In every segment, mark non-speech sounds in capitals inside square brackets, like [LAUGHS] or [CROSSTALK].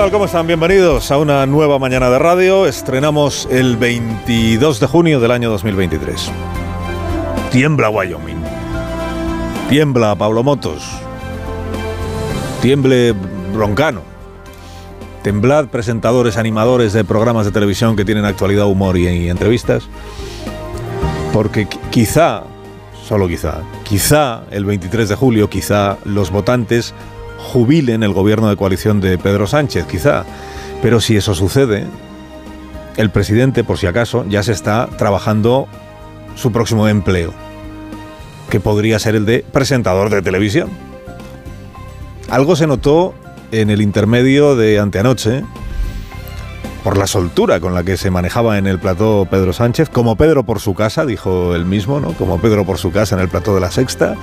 tal? ¿Cómo están? Bienvenidos a una nueva mañana de radio. Estrenamos el 22 de junio del año 2023. Tiembla Wyoming. Tiembla Pablo Motos. Tiemble Broncano. Temblad presentadores, animadores de programas de televisión que tienen actualidad, humor y, y entrevistas. Porque quizá, solo quizá, quizá el 23 de julio, quizá los votantes jubilen el gobierno de coalición de Pedro Sánchez, quizá. Pero si eso sucede, el presidente, por si acaso, ya se está trabajando su próximo empleo, que podría ser el de presentador de televisión. Algo se notó en el intermedio de anteanoche, por la soltura con la que se manejaba en el plató Pedro Sánchez, como Pedro por su casa, dijo él mismo, ¿no? Como Pedro por su casa en el plató de la Sexta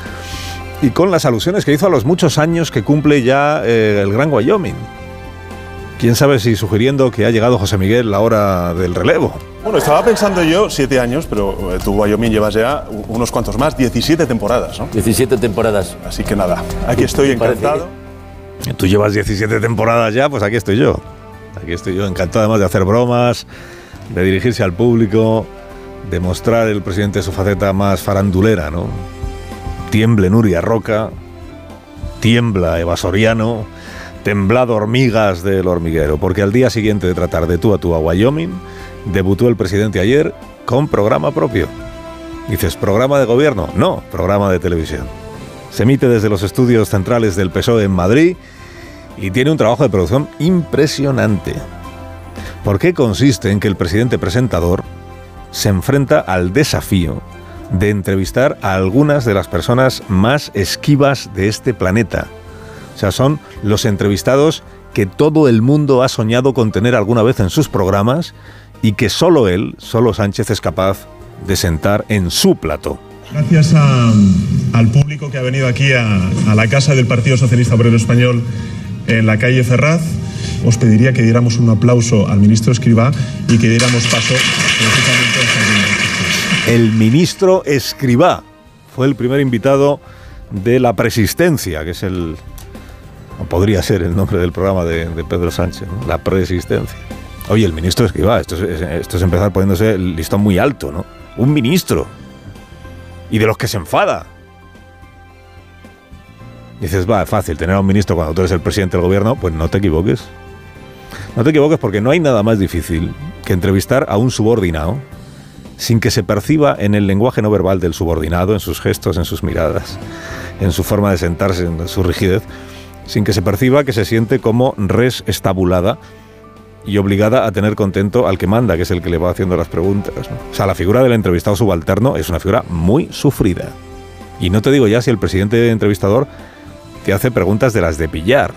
y con las alusiones que hizo a los muchos años que cumple ya eh, el Gran Wyoming. Quién sabe si sugiriendo que ha llegado José Miguel la hora del relevo. Bueno, estaba pensando yo siete años, pero eh, tú, Wyoming, llevas ya unos cuantos más, 17 temporadas, ¿no? 17 temporadas. Así que nada, aquí estoy encantado. Tú llevas 17 temporadas ya, pues aquí estoy yo. Aquí estoy yo, encantado además de hacer bromas, de dirigirse al público, de mostrar el presidente su faceta más farandulera, ¿no? Tiemble Nuria Roca, tiembla Eva Soriano, temblado hormigas del hormiguero, porque al día siguiente de tratar de tú a tú a Wyoming, debutó el presidente ayer con programa propio. Dices, ¿programa de gobierno? No, programa de televisión. Se emite desde los estudios centrales del PSOE en Madrid y tiene un trabajo de producción impresionante. ¿Por qué consiste en que el presidente presentador se enfrenta al desafío de entrevistar a algunas de las personas más esquivas de este planeta. O sea, son los entrevistados que todo el mundo ha soñado con tener alguna vez en sus programas y que solo él, solo Sánchez es capaz de sentar en su plato. Gracias al público que ha venido aquí a, la casa del Partido Socialista Obrero Español en la calle Ferraz os pediría que diéramos un aplauso al ministro Escribá y que diéramos paso El ministro Escribá fue el primer invitado de la Presistencia, que es el. podría ser el nombre del programa de, Pedro Sánchez, La Presistencia. Oye, el ministro Escribá, esto es, esto es empezar poniéndose el listón muy alto, ¿no? Un ministro. Y de los que se enfada. Dices, va, es fácil tener a un ministro cuando tú eres el presidente del gobierno, pues no te equivoques. No te equivoques porque no hay nada más difícil que entrevistar a un subordinado sin que se perciba en el lenguaje no verbal del subordinado, en sus gestos, en sus miradas, en su forma de sentarse, en su rigidez, sin que se perciba que se siente como res estabulada y obligada a tener contento al que manda, que es el que le va haciendo las preguntas. O sea, la figura del entrevistado subalterno es una figura muy sufrida. Y no te digo ya si el presidente entrevistador te hace preguntas de las de pillar,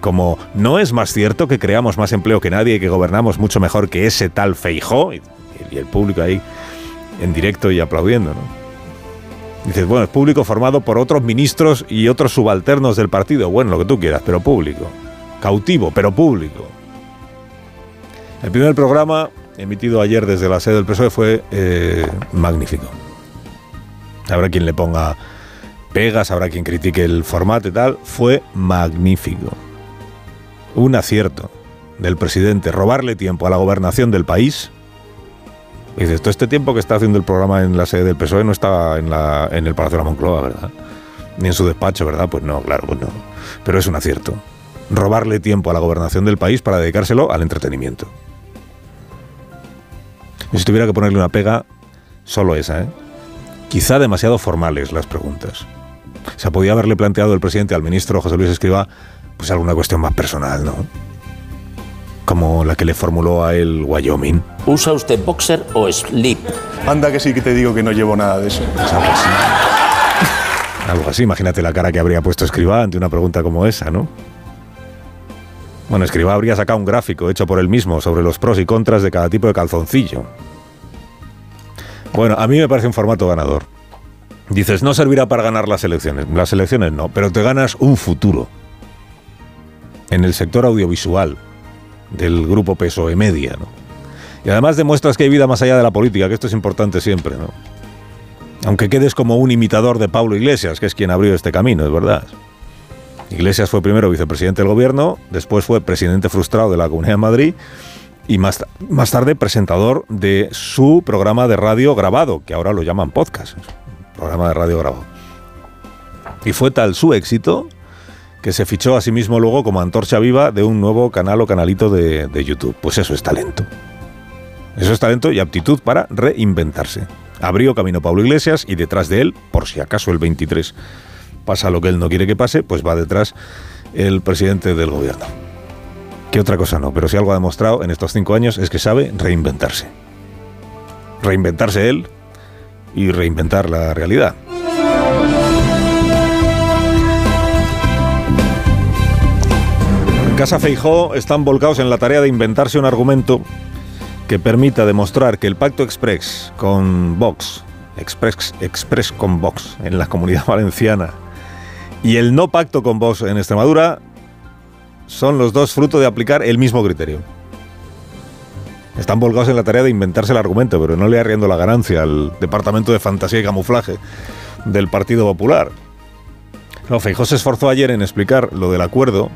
como ¿no es más cierto que creamos más empleo que nadie y que gobernamos mucho mejor que ese tal Feijó? Y, el público ahí en directo y aplaudiendo, ¿no? Dices, bueno, es público formado por otros ministros y otros subalternos del partido. Bueno, lo que tú quieras, pero público. Cautivo, pero público. El primer programa, emitido ayer desde la sede del PSOE, fue eh, magnífico. Habrá quien le ponga pegas, habrá quien critique el formato y tal. Fue magnífico un acierto del presidente robarle tiempo a la gobernación del país. Y dices, todo este tiempo que está haciendo el programa en la sede del PSOE no estaba en, la, en el Palacio de la Moncloa, ¿verdad? Ni en su despacho, ¿verdad? Pues no, claro, pues no. Pero es un acierto. Robarle tiempo a la gobernación del país para dedicárselo al entretenimiento. Y si tuviera que ponerle una pega, solo esa, ¿eh? Quizá demasiado formales las preguntas. O sea, podía haberle planteado el presidente al ministro José Luis Escriba pues alguna cuestión más personal, ¿no? Como la que le formuló a él Wyoming. ¿Usa usted boxer o slip? Anda que sí que te digo que no llevo nada de eso. Pues algo así. Algo así, imagínate la cara que habría puesto Escribá ante una pregunta como esa, ¿no? Bueno, Escribá habría sacado un gráfico hecho por él mismo sobre los pros y contras de cada tipo de calzoncillo. Bueno, a mí me parece un formato ganador. Dices, no servirá para ganar las elecciones. Las elecciones no, pero te ganas un futuro en el sector audiovisual del grupo PSOE Media, ¿no? Y además demuestras que hay vida más allá de la política, que esto es importante siempre, ¿no? Aunque quedes como un imitador de Pablo Iglesias, que es quien abrió este camino, es verdad. Iglesias fue primero vicepresidente del gobierno, después fue presidente frustrado de la Comunidad de Madrid y más, más tarde presentador de su programa de radio grabado, que ahora lo llaman podcast, programa de radio grabado. Y fue tal su éxito que se fichó a sí mismo luego como antorcha viva de un nuevo canal o canalito de, de YouTube. Pues eso es talento. Eso es talento y aptitud para reinventarse. Abrió camino Pablo Iglesias y detrás de él, por si acaso el 23 pasa lo que él no quiere que pase, pues va detrás el presidente del gobierno. Que otra cosa no, pero si algo ha demostrado en estos cinco años es que sabe reinventarse. Reinventarse él y reinventar la realidad. Casa Feijó están volcados en la tarea de inventarse un argumento que permita demostrar que el pacto express con Vox, express, express con Vox en la comunidad [LAUGHS] valenciana y el no pacto con Vox en Extremadura son los dos fruto de aplicar el mismo criterio. Están volcados en la tarea de inventarse el argumento, pero no le arriendo la ganancia al departamento de fantasía y camuflaje del Partido Popular. No, Feijó se esforzó ayer en explicar lo del acuerdo.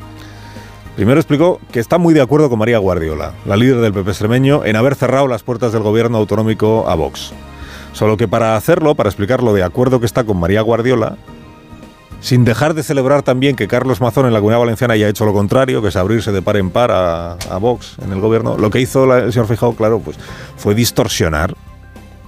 Primero explicó que está muy de acuerdo con María Guardiola, la líder del PP extremeño, en haber cerrado las puertas del gobierno autonómico a Vox. Solo que para hacerlo, para explicar lo de acuerdo que está con María Guardiola, sin dejar de celebrar también que Carlos Mazón en la Comunidad Valenciana haya hecho lo contrario, que es abrirse de par en par a, Vox en el gobierno. Lo que hizo el señor Fijao, claro, pues fue distorsionar,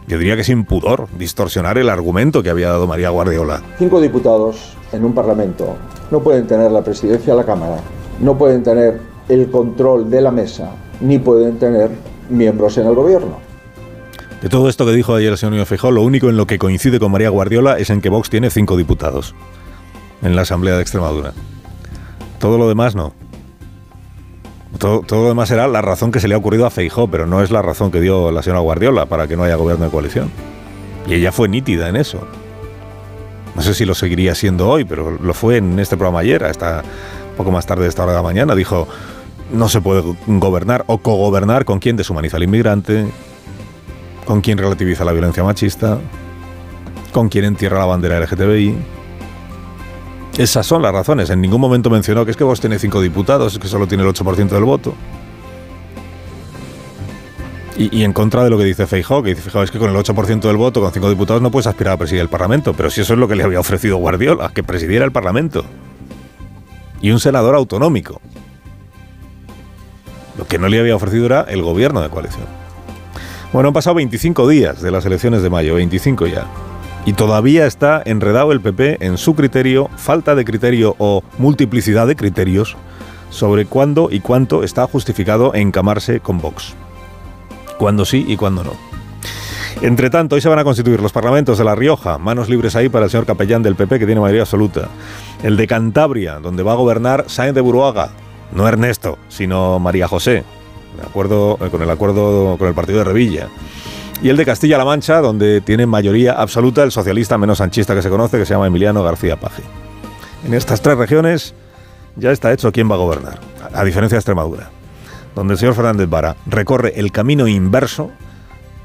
yo diría que sin pudor, distorsionar el argumento que había dado María Guardiola. Cinco diputados en un Parlamento no pueden tener la presidencia de la Cámara, no pueden tener el control de la mesa, ni pueden tener miembros en el gobierno. De todo esto que dijo ayer el señor Fijó, lo único en lo que coincide con María Guardiola es en que Vox tiene cinco diputados en la Asamblea de Extremadura. Todo lo demás no. Todo, todo, lo demás será la razón que se le ha ocurrido a Feijó, pero no es la razón que dio la señora Guardiola para que no haya gobierno de coalición. Y ella fue nítida en eso. No sé si lo seguiría siendo hoy, pero lo fue en este programa ayer, hasta poco más tarde de esta hora de la mañana. Dijo, no se puede gobernar o cogobernar con quien deshumaniza al inmigrante, con quien relativiza la violencia machista, con quien entierra la bandera LGTBI. Esas son las razones. En ningún momento mencionó que es que vos tiene cinco diputados, es que solo tiene el 8% del voto. Y, y, en contra de lo que dice Feijó, que dice Feijó, es que con el 8% del voto, con cinco diputados, no puedes aspirar a presidir el Parlamento. Pero si eso es lo que le había ofrecido Guardiola, que presidiera el Parlamento. Y un senador autonómico. Lo que no le había ofrecido era el gobierno de coalición. Bueno, han pasado 25 días de las elecciones de mayo, 25 ya. Y todavía está enredado el PP en su criterio, falta de criterio o multiplicidad de criterios sobre cuándo y cuánto está justificado encamarse con Vox. Cuándo sí y cuándo no. Entre tanto, hoy se van a constituir los parlamentos de La Rioja, manos libres ahí para el señor capellán del PP que tiene mayoría absoluta. El de Cantabria, donde va a gobernar Sáenz de Buruaga, no Ernesto, sino María José, de acuerdo, con el acuerdo con el partido de Revilla y el de Castilla-La Mancha, donde tiene mayoría absoluta el socialista menos anchista que se conoce, que se llama Emiliano García Paje. En estas tres regiones ya está hecho quién va a gobernar, a diferencia de Extremadura, donde el señor Fernández Vara recorre el camino inverso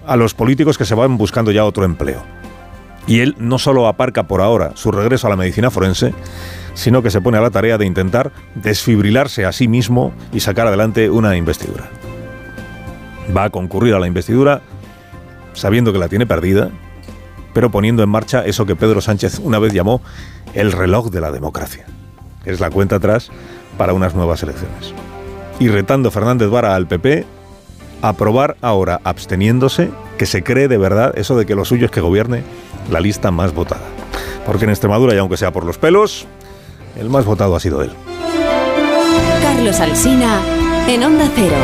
a los políticos que se van buscando ya otro empleo. Y él no solo aparca por ahora su regreso a la medicina forense, sino que se pone a la tarea de intentar desfibrilarse a sí mismo y sacar adelante una investidura. Va a concurrir a la investidura sabiendo que la tiene perdida, pero poniendo en marcha eso que Pedro Sánchez una vez llamó el reloj de la democracia, es la cuenta atrás para unas nuevas elecciones. Y retando Fernández Vara al PP a aprobar ahora, absteniéndose, que se cree de verdad eso de que lo suyo es que gobierne la lista más votada. Porque en Extremadura, y aunque sea por los pelos, el más votado ha sido él. Carlos Alsina, en Onda Cero.